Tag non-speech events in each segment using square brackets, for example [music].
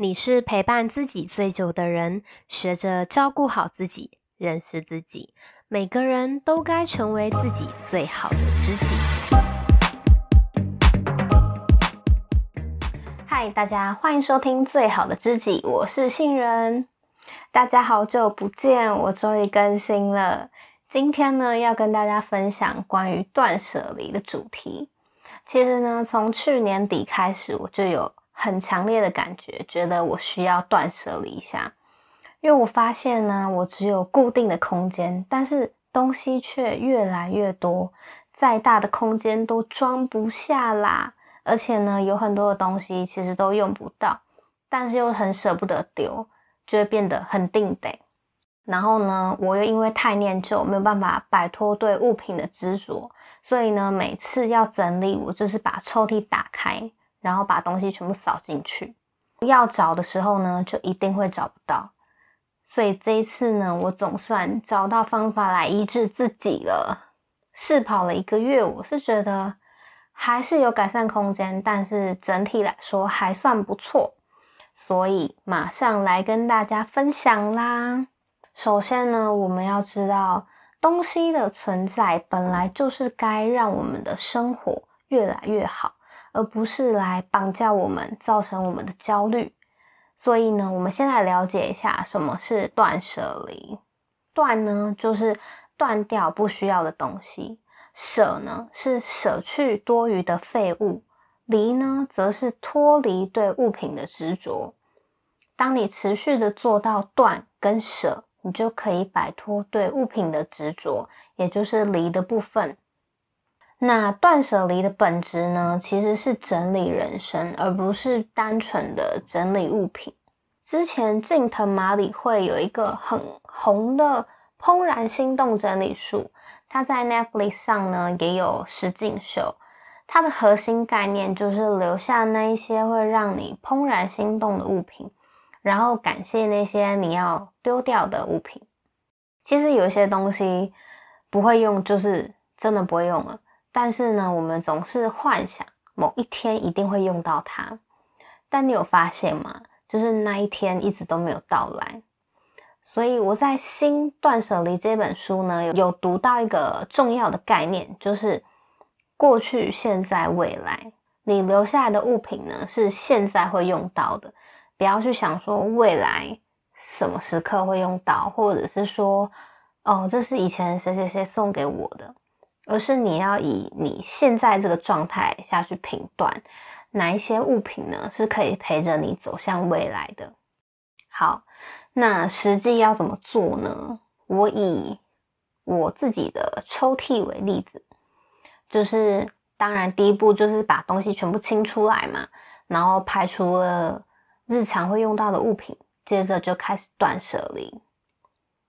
你是陪伴自己最久的人，学着照顾好自己，认识自己。每个人都该成为自己最好的知己。嗨，大家欢迎收听《最好的知己》，我是杏仁。大家好久不见，我终于更新了。今天呢，要跟大家分享关于断舍离的主题。其实呢，从去年底开始，我就有。很强烈的感觉，觉得我需要断舍离一下，因为我发现呢，我只有固定的空间，但是东西却越来越多，再大的空间都装不下啦。而且呢，有很多的东西其实都用不到，但是又很舍不得丢，就会变得很定得。然后呢，我又因为太念旧，没有办法摆脱对物品的执着，所以呢，每次要整理，我就是把抽屉打开。然后把东西全部扫进去，要找的时候呢，就一定会找不到。所以这一次呢，我总算找到方法来医治自己了。试跑了一个月，我是觉得还是有改善空间，但是整体来说还算不错。所以马上来跟大家分享啦。首先呢，我们要知道，东西的存在本来就是该让我们的生活越来越好。而不是来绑架我们，造成我们的焦虑。所以呢，我们先来了解一下什么是断舍离。断呢，就是断掉不需要的东西；舍呢，是舍去多余的废物；离呢，则是脱离对物品的执着。当你持续的做到断跟舍，你就可以摆脱对物品的执着，也就是离的部分。那断舍离的本质呢，其实是整理人生，而不是单纯的整理物品。之前近藤麻里惠有一个很红的《怦然心动整理术》，它在 Netflix 上呢也有实景秀。它的核心概念就是留下那一些会让你怦然心动的物品，然后感谢那些你要丢掉的物品。其实有一些东西不会用，就是真的不会用了。但是呢，我们总是幻想某一天一定会用到它，但你有发现吗？就是那一天一直都没有到来。所以我在《新断舍离》这本书呢，有有读到一个重要的概念，就是过去、现在、未来，你留下来的物品呢，是现在会用到的，不要去想说未来什么时刻会用到，或者是说，哦，这是以前谁谁谁送给我的。而是你要以你现在这个状态下去评断，哪一些物品呢，是可以陪着你走向未来的。好，那实际要怎么做呢？我以我自己的抽屉为例子，就是当然第一步就是把东西全部清出来嘛，然后排除了日常会用到的物品，接着就开始断舍离。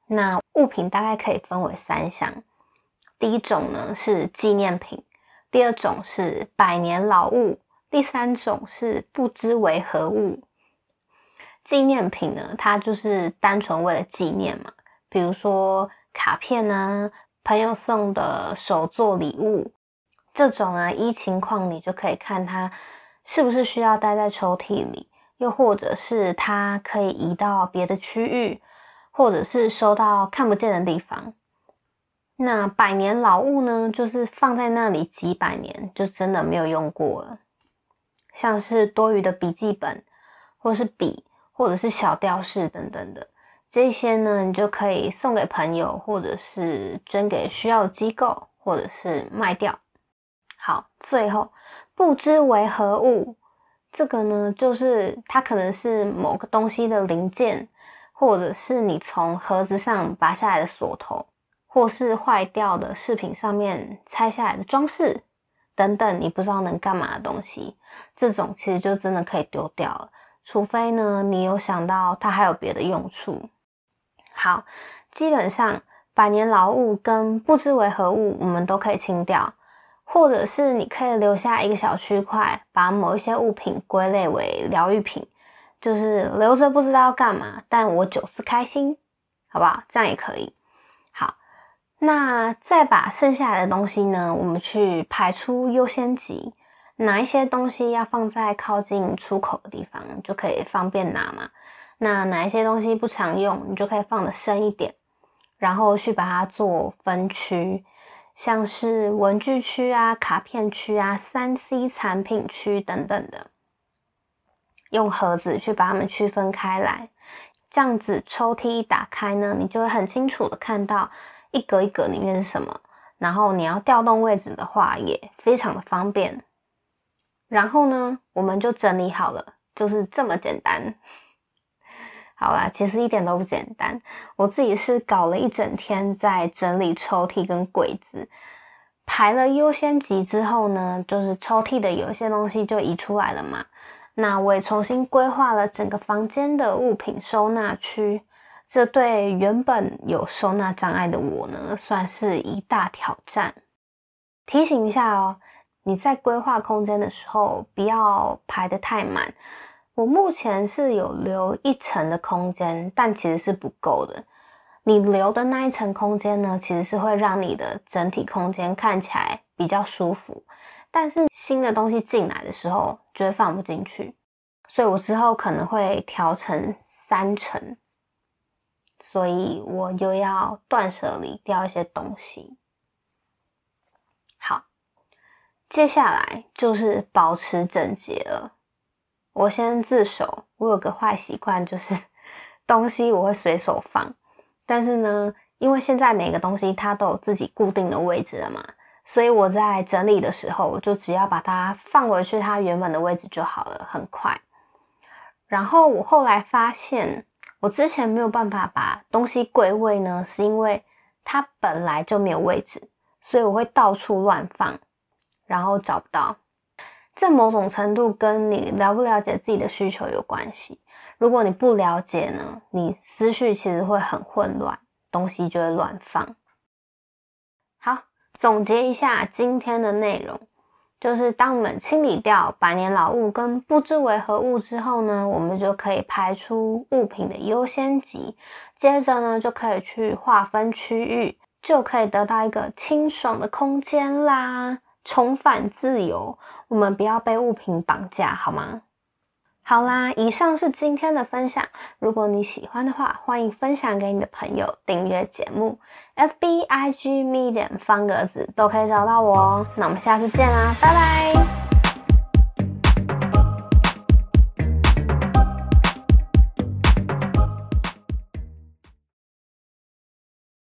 那物品大概可以分为三项。第一种呢是纪念品，第二种是百年老物，第三种是不知为何物。纪念品呢，它就是单纯为了纪念嘛，比如说卡片啊，朋友送的手作礼物，这种啊，依情况你就可以看它是不是需要待在抽屉里，又或者是它可以移到别的区域，或者是收到看不见的地方。那百年老物呢，就是放在那里几百年，就真的没有用过了。像是多余的笔记本，或是笔，或者是小吊饰等等的，这些呢，你就可以送给朋友，或者是捐给需要的机构，或者是卖掉。好，最后不知为何物，这个呢，就是它可能是某个东西的零件，或者是你从盒子上拔下来的锁头。或是坏掉的饰品上面拆下来的装饰等等，你不知道能干嘛的东西，这种其实就真的可以丢掉了。除非呢，你有想到它还有别的用处。好，基本上百年老物跟不知为何物，我们都可以清掉，或者是你可以留下一个小区块，把某一些物品归类为疗愈品，就是留着不知道要干嘛，但我就是开心，好不好？这样也可以。那再把剩下来的东西呢，我们去排出优先级。哪一些东西要放在靠近出口的地方，就可以方便拿嘛。那哪一些东西不常用，你就可以放得深一点，然后去把它做分区，像是文具区啊、卡片区啊、三 C 产品区等等的，用盒子去把它们区分开来。这样子抽屉一打开呢，你就会很清楚的看到一格一格里面是什么，然后你要调动位置的话也非常的方便。然后呢，我们就整理好了，就是这么简单。好啦，其实一点都不简单，我自己是搞了一整天在整理抽屉跟柜子，排了优先级之后呢，就是抽屉的有一些东西就移出来了嘛。那我也重新规划了整个房间的物品收纳区，这对原本有收纳障碍的我呢，算是一大挑战。提醒一下哦，你在规划空间的时候，不要排得太满。我目前是有留一层的空间，但其实是不够的。你留的那一层空间呢，其实是会让你的整体空间看起来比较舒服。但是新的东西进来的时候，就会放不进去，所以我之后可能会调成三层，所以我又要断舍离掉一些东西。好，接下来就是保持整洁了。我先自首，我有个坏习惯，就是 [laughs] 东西我会随手放，但是呢，因为现在每个东西它都有自己固定的位置了嘛。所以我在整理的时候，我就只要把它放回去它原本的位置就好了，很快。然后我后来发现，我之前没有办法把东西归位呢，是因为它本来就没有位置，所以我会到处乱放，然后找不到。这某种程度跟你了不了解自己的需求有关系。如果你不了解呢，你思绪其实会很混乱，东西就会乱放。好。总结一下今天的内容，就是当我们清理掉百年老物跟不知为何物之后呢，我们就可以排出物品的优先级，接着呢就可以去划分区域，就可以得到一个清爽的空间啦，重返自由。我们不要被物品绑架，好吗？好啦，以上是今天的分享。如果你喜欢的话，欢迎分享给你的朋友，订阅节目，FB、IG、Medium 方格子都可以找到我哦。那我们下次见啦，拜拜。